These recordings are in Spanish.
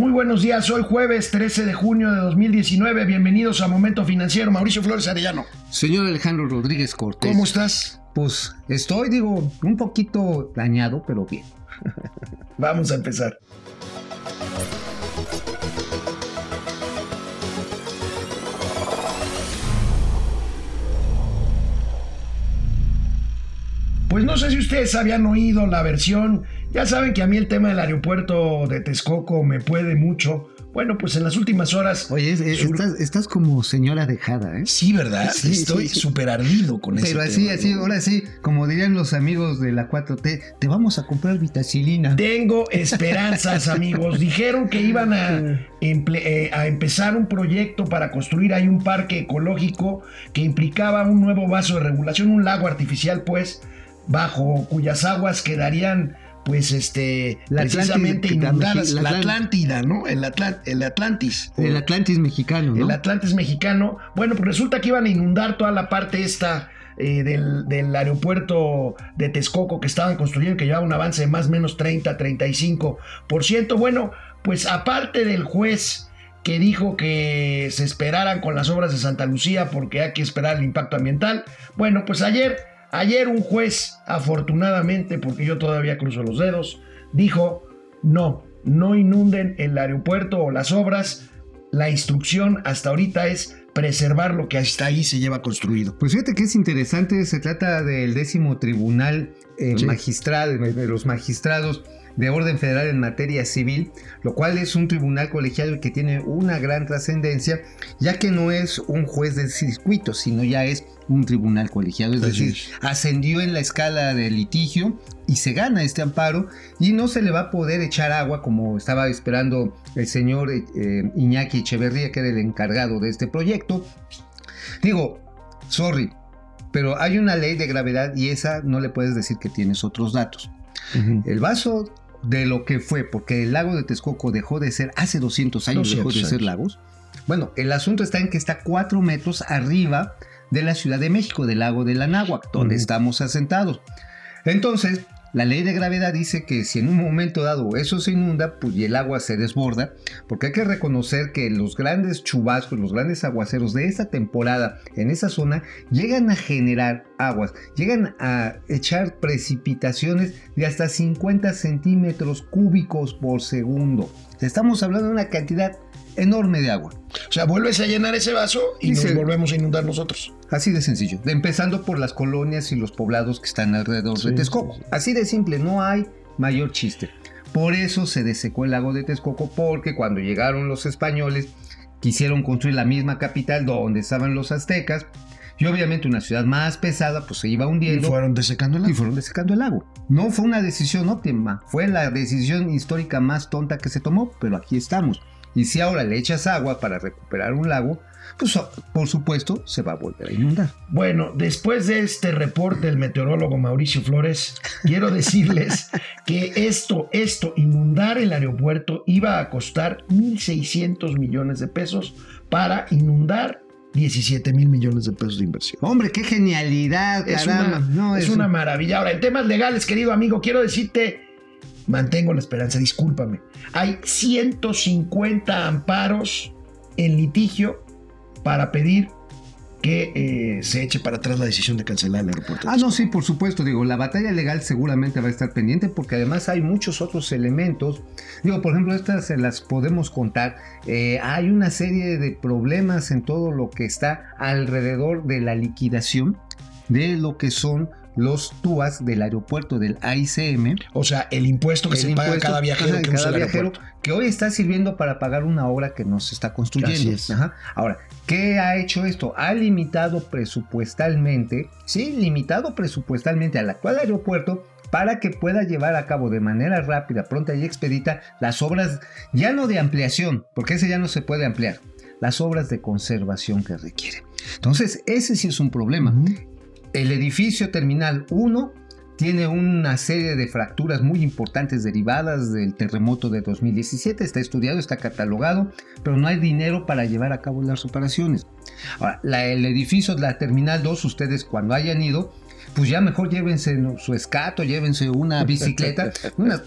Muy buenos días, hoy jueves 13 de junio de 2019. Bienvenidos a Momento Financiero. Mauricio Flores Arellano. Señor Alejandro Rodríguez Cortés. ¿Cómo estás? Pues estoy, digo, un poquito dañado, pero bien. Vamos a empezar. Pues no sé si ustedes habían oído la versión, ya saben que a mí el tema del aeropuerto de Texcoco me puede mucho. Bueno, pues en las últimas horas... Oye, estás, como señora dejada, ¿eh? Sí, ¿verdad? Estoy súper ardido con eso. Pero así, así, ahora sí, como dirían los amigos de la 4T, te vamos a comprar vitacilina. Tengo esperanzas, amigos. Dijeron que iban a, eh, a empezar un proyecto para construir ahí un parque ecológico que implicaba un nuevo vaso de regulación, un lago artificial, pues bajo cuyas aguas quedarían pues este la precisamente inundadas la, Atlántida, ¿no? El, el Atlantis. El Atlantis mexicano, ¿no? El Atlantis mexicano. Bueno, pues resulta que iban a inundar toda la parte esta eh, del, del, aeropuerto de Texcoco que estaban construyendo, que llevaba un avance de más o menos 30, 35%. Bueno, pues aparte del juez que dijo que se esperaran con las obras de Santa Lucía porque hay que esperar el impacto ambiental. Bueno, pues ayer Ayer un juez, afortunadamente, porque yo todavía cruzo los dedos, dijo, no, no inunden el aeropuerto o las obras. La instrucción hasta ahorita es preservar lo que hasta ahí se lleva construido. Pues fíjate que es interesante, se trata del décimo tribunal eh, magistral, de los magistrados de orden federal en materia civil, lo cual es un tribunal colegiado que tiene una gran trascendencia, ya que no es un juez de circuito, sino ya es un tribunal colegiado, es decir, ascendió en la escala de litigio y se gana este amparo y no se le va a poder echar agua como estaba esperando el señor eh, Iñaki Echeverría, que era el encargado de este proyecto. Digo, sorry, pero hay una ley de gravedad y esa no le puedes decir que tienes otros datos. El vaso de lo que fue, porque el lago de Texcoco dejó de ser, hace 200 años dejó de ser lagos. Bueno, el asunto está en que está cuatro metros arriba de la Ciudad de México, del lago de la donde estamos asentados. Entonces, la ley de gravedad dice que si en un momento dado eso se inunda, pues y el agua se desborda, porque hay que reconocer que los grandes chubascos, los grandes aguaceros de esta temporada en esa zona llegan a generar aguas, llegan a echar precipitaciones de hasta 50 centímetros cúbicos por segundo. Estamos hablando de una cantidad enorme de agua. O sea, vuelves a llenar ese vaso y, nos volvemos a inundar nosotros. Así de sencillo. Empezando por las colonias y los poblados que están alrededor de Texcoco. Así de simple, no hay mayor chiste. Por eso se desecó el lago de Texcoco, porque cuando llegaron los españoles quisieron construir la misma capital donde estaban los aztecas. Y obviamente una ciudad más pesada pues se iba hundiendo. Y fueron desecando el lago. Y fueron desecando el lago. No fue una decisión óptima, fue la decisión histórica más tonta que se tomó, pero aquí estamos. Y si ahora le echas agua para recuperar un lago, pues por supuesto se va a volver a inundar. Bueno, después de este reporte del meteorólogo Mauricio Flores, quiero decirles que esto, esto, inundar el aeropuerto iba a costar 1.600 millones de pesos para inundar 17 mil millones de pesos de inversión. Hombre, qué genialidad. Es, una, no, es, una maravilla. Ahora, en temas legales, querido amigo, quiero decirte mantengo la esperanza, discúlpame. Hay 150 amparos en litigio para pedir que eh, se eche para atrás la decisión de cancelar el aeropuerto. Ah, no, sí, por supuesto. Digo, la batalla legal seguramente va a estar pendiente porque además hay muchos otros elementos. Digo, por ejemplo, estas se las podemos contar. Eh, hay una serie de problemas en todo lo que está alrededor de la liquidación de lo que son los TUAS del aeropuerto del AICM. O sea, el impuesto que se paga cada viajero que cada viajero que hoy está sirviendo para pagar una obra que no se está construyendo. Ahora, ¿qué ha hecho esto? Ha limitado presupuestalmente, sí, limitado presupuestalmente al actual aeropuerto para que pueda llevar a cabo de manera rápida, pronta y expedita las obras, ya no de ampliación, porque ese ya no se puede ampliar, las obras de conservación que requiere. Entonces, ese sí es un problema. El edificio terminal 1 tiene una serie de fracturas muy importantes derivadas del terremoto de 2017. Está estudiado, está catalogado, pero no hay dinero para llevar a cabo las operaciones. Ahora, el edificio la terminal 2, ustedes cuando hayan ido, pues ya mejor llévense su escato, llévense una bicicleta, unas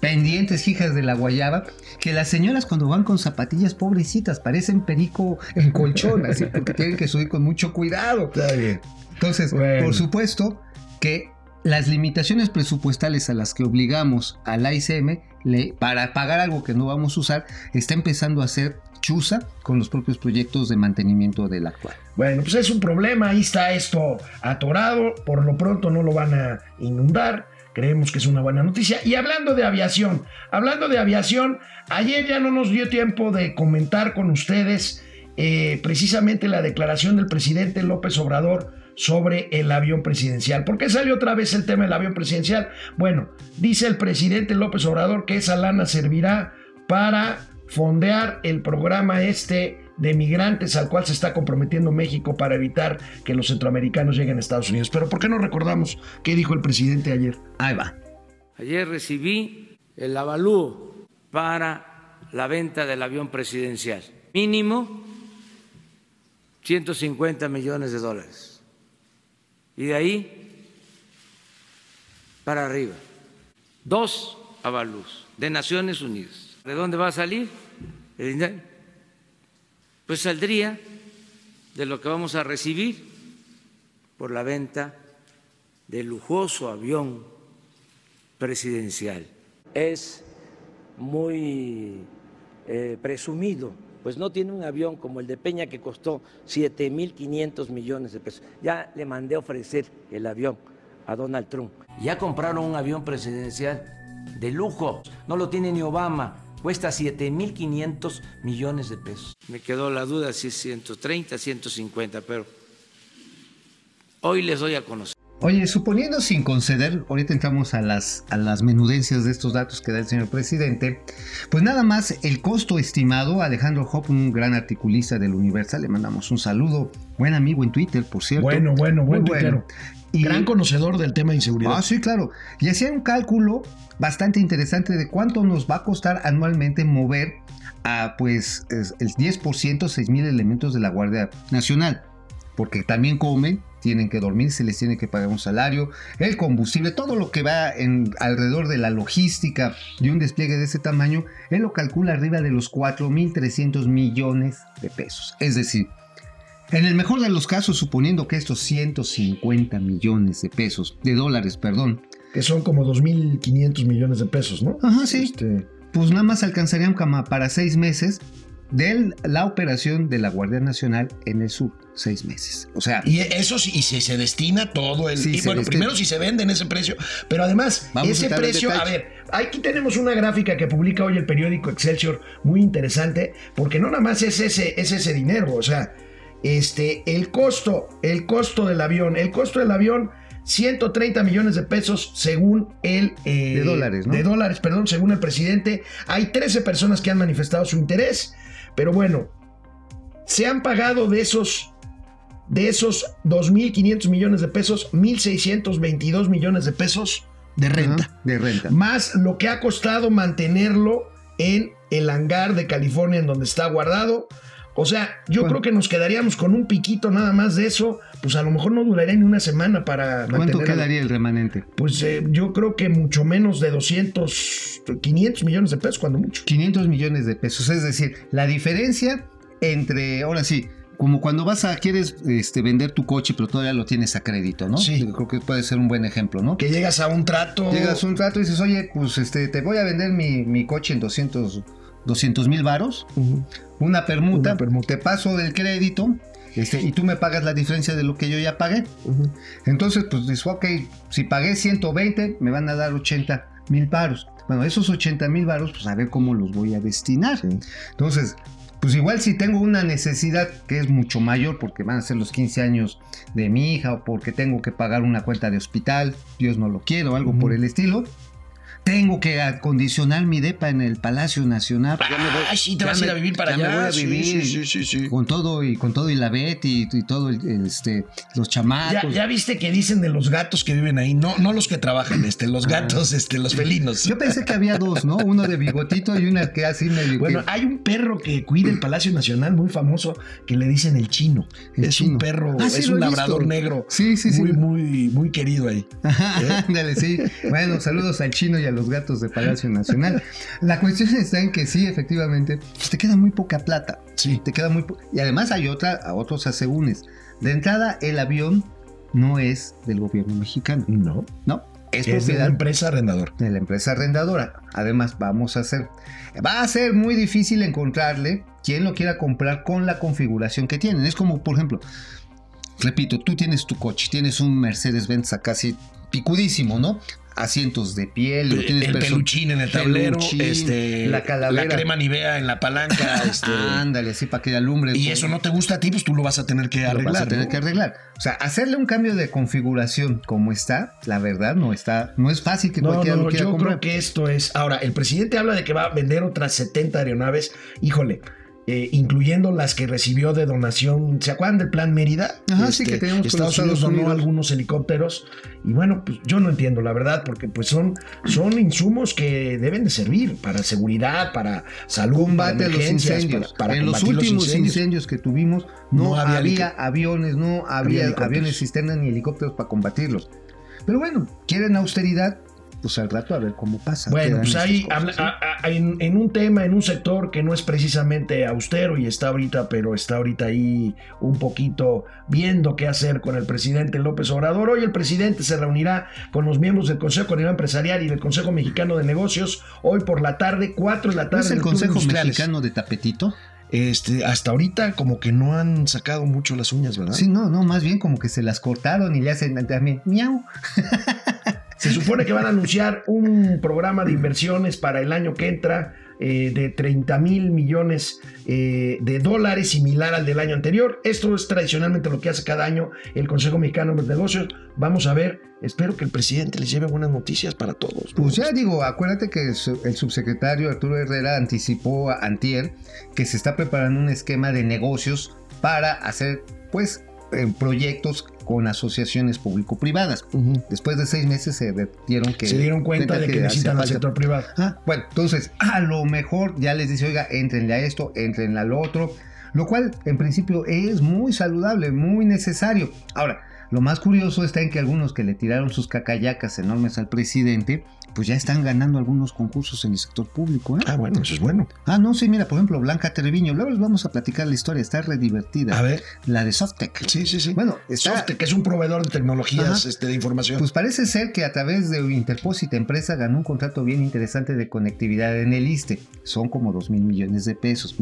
pendientes hijas de la guayaba, que las señoras cuando van con zapatillas pobrecitas parecen perico en colchón, así porque tienen que subir con mucho cuidado. Está bien. Entonces, por supuesto que las limitaciones presupuestales a las que obligamos al ICM para pagar algo que no vamos a usar está empezando a ser chuza con los propios proyectos de mantenimiento del actual. Bueno, pues es un problema, ahí está esto atorado, por lo pronto no lo van a inundar, creemos que es una buena noticia. Y hablando de aviación, hablando de aviación, ayer ya no nos dio tiempo de comentar con ustedes eh, precisamente la declaración del presidente López Obrador sobre el avión presidencial. ¿Por qué salió otra vez el tema del avión presidencial? Bueno, dice el presidente López Obrador que esa lana servirá para fondear el programa este de migrantes al cual se está comprometiendo México para evitar que los centroamericanos lleguen a Estados Unidos. Pero ¿por qué no recordamos qué dijo el presidente ayer? Ahí va. Ayer recibí el avalúo para la venta del avión presidencial. Mínimo 150 millones de dólares. Y de ahí para arriba. Dos avalúos de Naciones Unidas. ¿De dónde va a salir? Pues saldría de lo que vamos a recibir por la venta del lujoso avión presidencial. Es muy eh, presumido, pues no tiene un avión como el de Peña que costó 7.500 millones de pesos. Ya le mandé a ofrecer el avión a Donald Trump. Ya compraron un avión presidencial de lujo, no lo tiene ni Obama, cuesta 7.500 millones de pesos. Me quedó la duda si es 130, 150, pero hoy les doy a conocer. Oye, suponiendo sin conceder, ahorita entramos a las, a las menudencias de estos datos que da el señor presidente, pues nada más el costo estimado, Alejandro Hop, un gran articulista del Universal, le mandamos un saludo, buen amigo en Twitter, por cierto. Bueno, bueno, buen bueno. Y, gran conocedor del tema de inseguridad. Ah, sí, claro. Y hacía un cálculo bastante interesante de cuánto nos va a costar anualmente mover a pues el 10%, 6 mil elementos de la Guardia Nacional. Porque también comen, tienen que dormir, se les tiene que pagar un salario, el combustible, todo lo que va en, alrededor de la logística de un despliegue de ese tamaño, él lo calcula arriba de los 4.300 millones de pesos. Es decir, en el mejor de los casos, suponiendo que estos 150 millones de pesos, de dólares, perdón. Que son como 2.500 millones de pesos, ¿no? Ajá, sí. Este, pues nada más alcanzarían para seis meses de la operación de la Guardia Nacional en el sur, seis meses. O sea. Y eso sí, y si se destina todo el. y bueno, primero si se vende en ese precio, pero además, ese precio, a ver, aquí tenemos una gráfica que publica hoy el periódico Excelsior, muy interesante, porque no nada más es ese, es ese dinero, o sea, este, el costo, el costo del avión, el costo del avión, 130 millones de pesos según el... Eh, de dólares, ¿no? De dólares, perdón, según el presidente. Hay 13 personas que han manifestado su interés, pero bueno, se han pagado de esos... De esos 2.500 millones de pesos, 1.622 millones de pesos de renta. de renta. Más lo que ha costado mantenerlo en el hangar de California en donde está guardado. O sea, yo creo que nos quedaríamos con un piquito nada más de eso, pues a lo mejor no duraría ni una semana para ¿Cuánto quedaría el remanente? Pues eh, yo creo que mucho menos de 200, 500 millones de pesos, cuando mucho. 500 millones de pesos, es decir, la diferencia entre, ahora sí, como cuando vas a, quieres este, vender tu coche, pero todavía lo tienes a crédito, ¿no? Sí. Creo que puede ser un buen ejemplo, ¿no? Que llegas a un trato. Llegas a un trato y dices, oye, pues este, te voy a vender mi, mi coche en 200 200 mil varos, una, permuta, te paso del crédito este, y tú me pagas la diferencia de lo que yo ya pagué. Entonces, pues dices, ok, si pagué 120, me van a dar 80 mil varos. Bueno, esos 80 mil varos, pues a ver cómo los voy a destinar. Entonces, pues igual si tengo una necesidad que es mucho mayor porque van a ser los 15 años de mi hija o porque tengo que pagar una cuenta de hospital, Dios no lo quiero, algo por el estilo, tengo que acondicionar mi depa en el Palacio Nacional. Ah, sí, te vas a ir a vivir para allá. Me voy a vivir sí, sí, sí, con todo y con todo y la Betty y, todo este los chamacos. Ya, viste que dicen de los gatos que viven ahí, no, no los que trabajan, este, los gatos, este, los felinos. Yo pensé que había dos, ¿no? Uno de bigotito y una que así medio. Bueno, hay un perro que cuida el Palacio Nacional muy famoso que le dicen el chino. es un perro, ah, es un labrador negro. Sí, sí, muy, sí. Muy, muy querido ahí. Ándale, sí. Bueno, saludos al chino y a los gatos de Palacio Nacional. La cuestión está en que sí, efectivamente, pues te queda muy poca plata. Sí. Te queda muy Y además hay otra, a otros asegúnes. De entrada, el avión no es del gobierno mexicano. No. No. Es, es de la empresa arrendadora. De la empresa arrendadora. Además, vamos a hacer. Va a ser muy difícil encontrarle quien lo quiera comprar con la configuración que tienen. Es como, por ejemplo, repito, tú tienes tu coche, tienes un Mercedes-Benz casi picudísimo, ¿no? Asientos de piel, el peluchín en el tablero, este, la, la crema Nivea en la palanca, este, ándale, así para que alumbre. Y eso no te gusta a ti, pues tú lo vas a tener que arreglar. Lo vas a tener que arreglar. O sea, hacerle un cambio de configuración como está, la verdad no está, no es fácil que cualquiera lo quiera yo creo que esto es. Ahora, el presidente habla de que va a vender otras 70 aeronaves. Híjole. Eh, incluyendo las que recibió de donación. ¿Se acuerdan del plan Mérida? Ajá, sí, que este, tenemos Estados Unidos donó algunos helicópteros. Y bueno, pues yo no entiendo, la verdad, porque pues son, son insumos que deben de servir para seguridad, para salud, combate a los incendios. Para, en los últimos incendios. que tuvimos, no, había, aviones, no había, había aviones cisternas ni helicópteros para combatirlos. Pero bueno, quieren austeridad, pues al rato a ver cómo pasa. Bueno, pues ahí en, un tema, en un sector que no es precisamente austero y está ahorita, pero está ahorita ahí un poquito viendo qué hacer con el presidente López Obrador. Hoy el presidente se reunirá con los miembros del Consejo Coordinador Empresarial y del Consejo Mexicano de Negocios hoy por la tarde, 4 de la tarde. ¿Es el Consejo Mexicano de Tapetito? Este, hasta ahorita como que no han sacado mucho las uñas, ¿verdad? Sí, no, no, más bien como que se las cortaron y le hacen también miau. Se supone que van a anunciar un programa de inversiones para el año que entra eh, de 30 mil millones eh, de dólares, similar al del año anterior. Esto es tradicionalmente lo que hace cada año el Consejo Mexicano de Negocios. Vamos a ver, espero que el presidente les lleve buenas noticias para todos. Pues ya digo, acuérdate que el subsecretario Arturo Herrera anticipó a Antier que se está preparando un esquema de negocios para hacer, pues, proyectos con asociaciones público-privadas. Después de seis meses se dieron que... Se dieron cuenta de que, necesitan al sector privado. Ah, bueno, entonces a lo mejor ya les dice, oiga, entrenle a esto, entrenle al otro, lo cual en principio es muy saludable, muy necesario. Ahora, lo más curioso está en que algunos que le tiraron sus cacayacas enormes al presidente, pues ya están ganando algunos concursos en el sector público. ¿eh? Ah, bueno, eso es bueno. Ah, no, sí, mira, por ejemplo, Blanca Treviño, luego les vamos a platicar la historia, está re divertida. A ver. La de Softec. Sí, sí, sí. Bueno, está... Softec, es un proveedor de tecnologías este, de información. Pues parece ser que a través de Interpósita Empresa ganó un contrato bien interesante de conectividad en el ISTE. Son como 2 mil millones de pesos.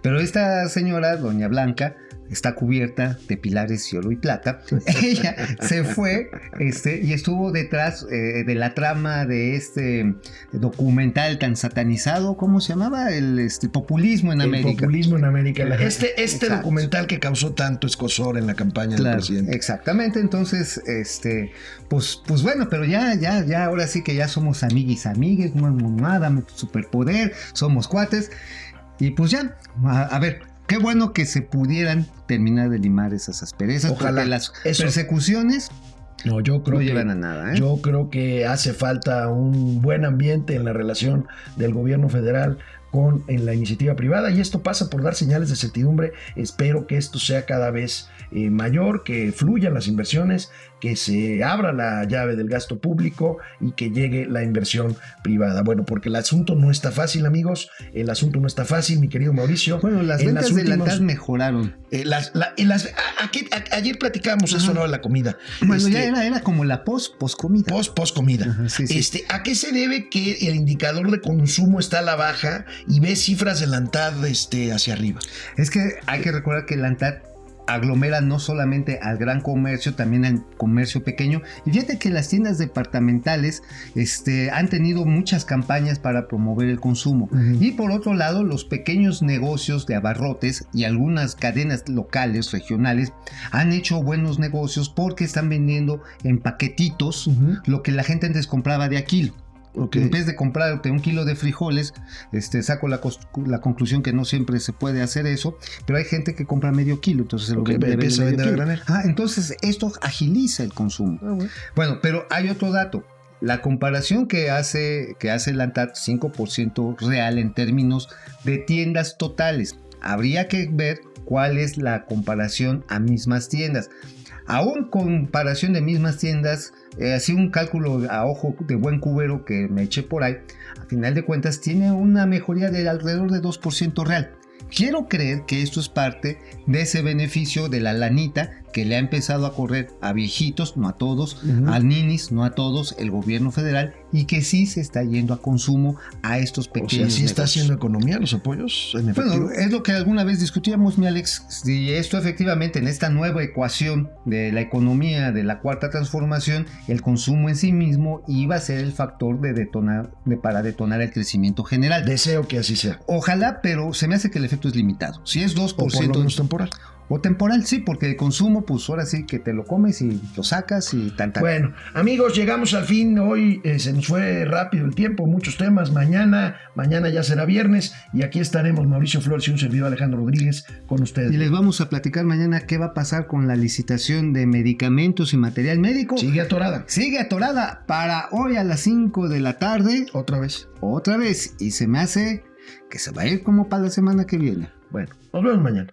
Pero esta señora, doña Blanca, está cubierta de pilares y oro y plata. Ella se fue este, y estuvo detrás eh, de la trama de este documental tan satanizado, ¿cómo se llamaba? El este, populismo en América. El populismo en América. Este, este documental que causó tanto escosor en la campaña del presidente. Exactamente, entonces, este, pues, pues bueno, pero ya, ya, ya, ahora sí que ya somos amiguis, amigues, no nada, superpoder, somos cuates. Y pues ya, a ver, Qué bueno que se pudieran terminar de limar esas asperezas. Ojalá las persecuciones no, yo creo no llevan a nada. ¿eh? Yo creo que hace falta un buen ambiente en la relación del gobierno federal con en la iniciativa privada y esto pasa por dar señales de certidumbre. Espero que esto sea cada vez eh, mayor, que fluyan las inversiones, que se abra la llave del gasto público y que llegue la inversión privada. Bueno, porque el asunto no está fácil, amigos. El asunto no está fácil, mi querido Mauricio. Bueno, las ventas de la mejoraron. Eh, las, las, ayer platicamos eso, ¿no? La comida. Bueno, ya este, era, como la post, post comida. Post, post comida. Este, ¿A qué se debe que el indicador de consumo está a la baja y ve cifras de la ANTAD este, hacia arriba? Es que hay que recordar que la ANTAD aglomera no solamente al gran comercio, también al comercio pequeño. Y fíjate que las tiendas departamentales este, han tenido muchas campañas para promover el consumo. Y por otro lado, los pequeños negocios de abarrotes y algunas cadenas locales, regionales, han hecho buenos negocios porque están vendiendo en paquetitos lo que la gente antes compraba de aquí En vez de comprarte un kilo de frijoles, este, saco la, la, conclusión que no siempre se puede hacer eso, pero hay gente que compra medio kilo, entonces lo okay, vende, vende Ah, entonces esto agiliza el consumo. Ah, bueno. bueno, pero hay otro dato. La comparación que hace, que hace el ANTAD, 5% real en términos de tiendas totales. Habría que ver cuál es la comparación a mismas tiendas. Aún comparación de mismas tiendas, eh, así un cálculo a ojo de buen cubero que me eché por ahí, a final de cuentas tiene una mejoría de alrededor de 2% real. Quiero creer que esto es parte de ese beneficio de la lanita que le ha empezado a correr a viejitos, no a todos, a ninis, no a todos, el gobierno federal, y que sí se está yendo a consumo a estos pequeños. O sea, sí está haciendo economía los apoyos. En bueno, es lo que alguna vez discutíamos, mi Alex. Si esto efectivamente en esta nueva ecuación de la economía de la cuarta transformación, el consumo en sí mismo iba a ser el factor de detonar, de, para detonar el crecimiento general. Deseo que así sea. Ojalá, pero se me hace que el efecto es limitado. Si es 2%. O por lo menos temporal. O temporal, sí, porque el consumo, pues ahora sí que te lo comes y lo sacas y tanta. Bueno, amigos, llegamos al fin. Hoy eh, se nos fue rápido el tiempo, muchos temas. Mañana, mañana ya será viernes y aquí estaremos Mauricio Flores y un servidor Alejandro Rodríguez con ustedes. Y les vamos a platicar mañana qué va a pasar con la licitación de medicamentos y material médico. Sigue atorada. Sigue atorada para hoy a las 5 de la tarde. Otra vez. Otra vez. Y se me hace que se va a ir como para la semana que viene. Bueno, nos vemos mañana.